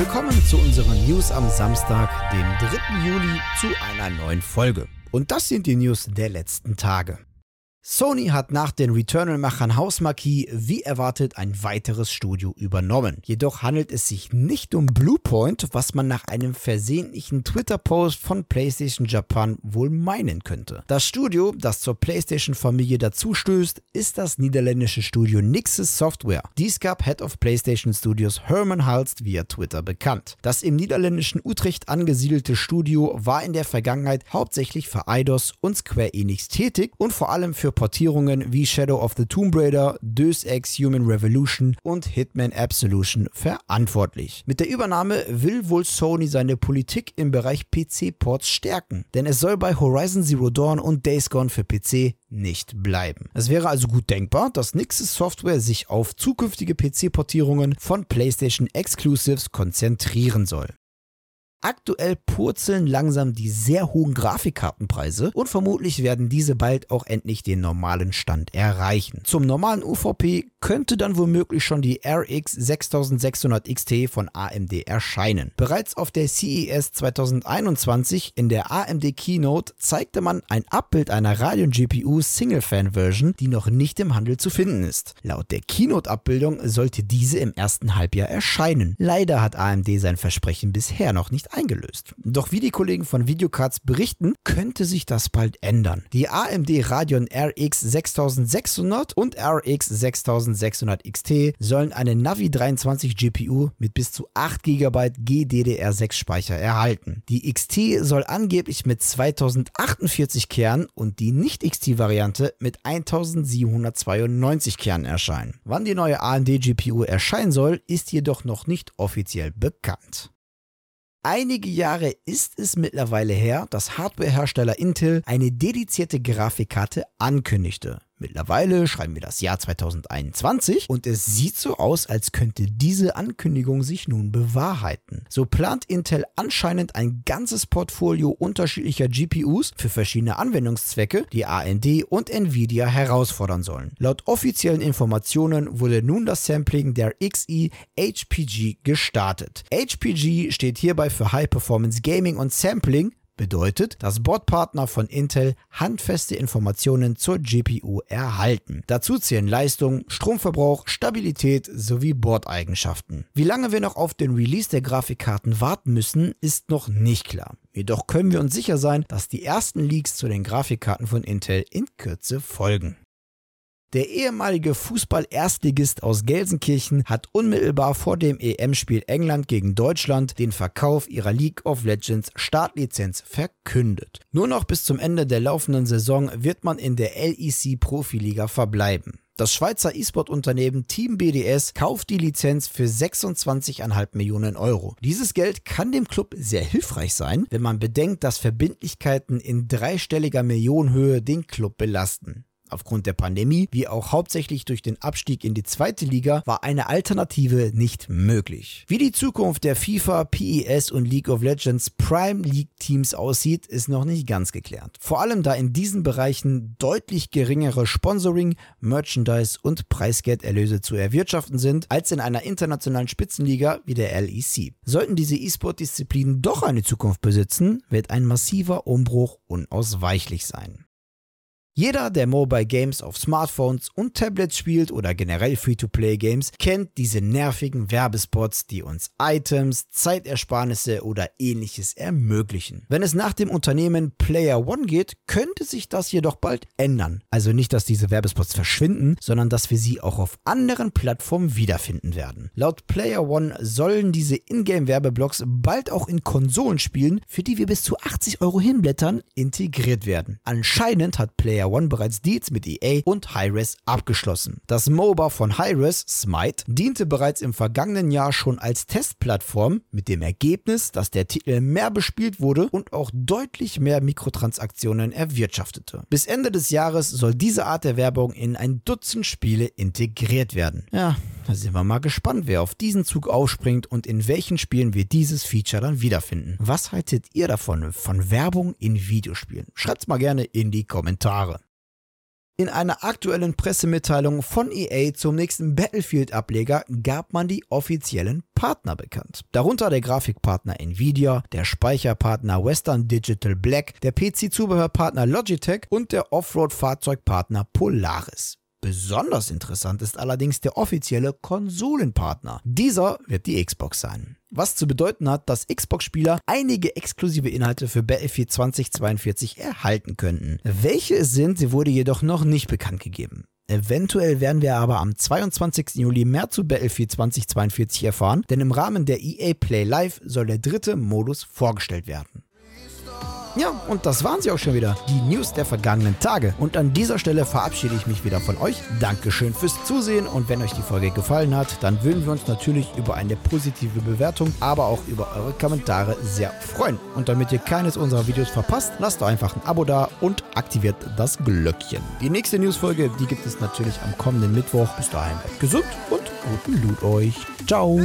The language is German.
Willkommen zu unseren News am Samstag, dem 3. Juli, zu einer neuen Folge. Und das sind die News der letzten Tage. Sony hat nach den Returnal-Machern Hausmarquis wie erwartet ein weiteres Studio übernommen. Jedoch handelt es sich nicht um Bluepoint, was man nach einem versehentlichen Twitter-Post von PlayStation Japan wohl meinen könnte. Das Studio, das zur PlayStation-Familie dazustößt, ist das niederländische Studio Nixes Software. Dies gab Head of PlayStation Studios Herman Halst via Twitter bekannt. Das im niederländischen Utrecht angesiedelte Studio war in der Vergangenheit hauptsächlich für Eidos und Square Enix tätig und vor allem für für Portierungen wie Shadow of the Tomb Raider, Deus Ex Human Revolution und Hitman Absolution verantwortlich. Mit der Übernahme will wohl Sony seine Politik im Bereich PC-Ports stärken, denn es soll bei Horizon Zero Dawn und Days Gone für PC nicht bleiben. Es wäre also gut denkbar, dass Nixes Software sich auf zukünftige PC-Portierungen von PlayStation Exclusives konzentrieren soll. Aktuell purzeln langsam die sehr hohen Grafikkartenpreise und vermutlich werden diese bald auch endlich den normalen Stand erreichen. Zum normalen UVP könnte dann womöglich schon die RX 6600 XT von AMD erscheinen. Bereits auf der CES 2021 in der AMD Keynote zeigte man ein Abbild einer Radeon GPU Single Fan Version, die noch nicht im Handel zu finden ist. Laut der Keynote-Abbildung sollte diese im ersten Halbjahr erscheinen. Leider hat AMD sein Versprechen bisher noch nicht eingelöst. Doch wie die Kollegen von Videocards berichten, könnte sich das bald ändern. Die AMD Radeon RX 6600 und RX 6600 XT sollen eine Navi 23 GPU mit bis zu 8 GB GDDR6 Speicher erhalten. Die XT soll angeblich mit 2048 Kernen und die Nicht-XT-Variante mit 1792 Kernen erscheinen. Wann die neue AMD GPU erscheinen soll, ist jedoch noch nicht offiziell bekannt. Einige Jahre ist es mittlerweile her, dass Hardwarehersteller Intel eine dedizierte Grafikkarte ankündigte. Mittlerweile schreiben wir das Jahr 2021 und es sieht so aus, als könnte diese Ankündigung sich nun bewahrheiten. So plant Intel anscheinend ein ganzes Portfolio unterschiedlicher GPUs für verschiedene Anwendungszwecke, die AMD und Nvidia herausfordern sollen. Laut offiziellen Informationen wurde nun das Sampling der XE HPG gestartet. HPG steht hierbei für High Performance Gaming und Sampling Bedeutet, dass Bordpartner von Intel handfeste Informationen zur GPU erhalten. Dazu zählen Leistung, Stromverbrauch, Stabilität sowie Bordeigenschaften. Wie lange wir noch auf den Release der Grafikkarten warten müssen, ist noch nicht klar. Jedoch können wir uns sicher sein, dass die ersten Leaks zu den Grafikkarten von Intel in Kürze folgen. Der ehemalige Fußball-Erstligist aus Gelsenkirchen hat unmittelbar vor dem EM-Spiel England gegen Deutschland den Verkauf ihrer League of Legends Startlizenz verkündet. Nur noch bis zum Ende der laufenden Saison wird man in der LEC Profiliga verbleiben. Das Schweizer E-Sport-Unternehmen Team BDS kauft die Lizenz für 26,5 Millionen Euro. Dieses Geld kann dem Club sehr hilfreich sein, wenn man bedenkt, dass Verbindlichkeiten in dreistelliger Millionenhöhe den Club belasten. Aufgrund der Pandemie, wie auch hauptsächlich durch den Abstieg in die zweite Liga, war eine Alternative nicht möglich. Wie die Zukunft der FIFA, PES und League of Legends Prime League Teams aussieht, ist noch nicht ganz geklärt. Vor allem da in diesen Bereichen deutlich geringere Sponsoring, Merchandise und Preisgelderlöse zu erwirtschaften sind, als in einer internationalen Spitzenliga wie der LEC. Sollten diese E-Sport-Disziplinen doch eine Zukunft besitzen, wird ein massiver Umbruch unausweichlich sein. Jeder, der Mobile Games auf Smartphones und Tablets spielt oder generell Free-to-Play-Games, kennt diese nervigen Werbespots, die uns Items, Zeitersparnisse oder ähnliches ermöglichen. Wenn es nach dem Unternehmen Player One geht, könnte sich das jedoch bald ändern. Also nicht, dass diese Werbespots verschwinden, sondern dass wir sie auch auf anderen Plattformen wiederfinden werden. Laut Player One sollen diese Ingame-Werbeblocks bald auch in Konsolenspielen, für die wir bis zu 80 Euro hinblättern, integriert werden. Anscheinend hat Player One bereits Deals mit EA und Hi-Res abgeschlossen. Das MOBA von Hi-Res, Smite, diente bereits im vergangenen Jahr schon als Testplattform mit dem Ergebnis, dass der Titel mehr bespielt wurde und auch deutlich mehr Mikrotransaktionen erwirtschaftete. Bis Ende des Jahres soll diese Art der Werbung in ein Dutzend Spiele integriert werden. Ja, da sind wir mal gespannt, wer auf diesen Zug aufspringt und in welchen Spielen wir dieses Feature dann wiederfinden. Was haltet ihr davon, von Werbung in Videospielen? Schreibt's mal gerne in die Kommentare. In einer aktuellen Pressemitteilung von EA zum nächsten Battlefield-Ableger gab man die offiziellen Partner bekannt. Darunter der Grafikpartner Nvidia, der Speicherpartner Western Digital Black, der PC-Zubehörpartner Logitech und der Offroad-Fahrzeugpartner Polaris. Besonders interessant ist allerdings der offizielle Konsolenpartner. Dieser wird die Xbox sein. Was zu bedeuten hat, dass Xbox-Spieler einige exklusive Inhalte für Battlefield 2042 erhalten könnten. Welche es sind, wurde jedoch noch nicht bekannt gegeben. Eventuell werden wir aber am 22. Juli mehr zu Battlefield 2042 erfahren, denn im Rahmen der EA Play Live soll der dritte Modus vorgestellt werden. Ja, und das waren sie auch schon wieder, die News der vergangenen Tage. Und an dieser Stelle verabschiede ich mich wieder von euch. Dankeschön fürs Zusehen und wenn euch die Folge gefallen hat, dann würden wir uns natürlich über eine positive Bewertung, aber auch über eure Kommentare sehr freuen. Und damit ihr keines unserer Videos verpasst, lasst doch einfach ein Abo da und aktiviert das Glöckchen. Die nächste Newsfolge, die gibt es natürlich am kommenden Mittwoch. Bis dahin, bleibt gesund und guten Loot euch. Ciao.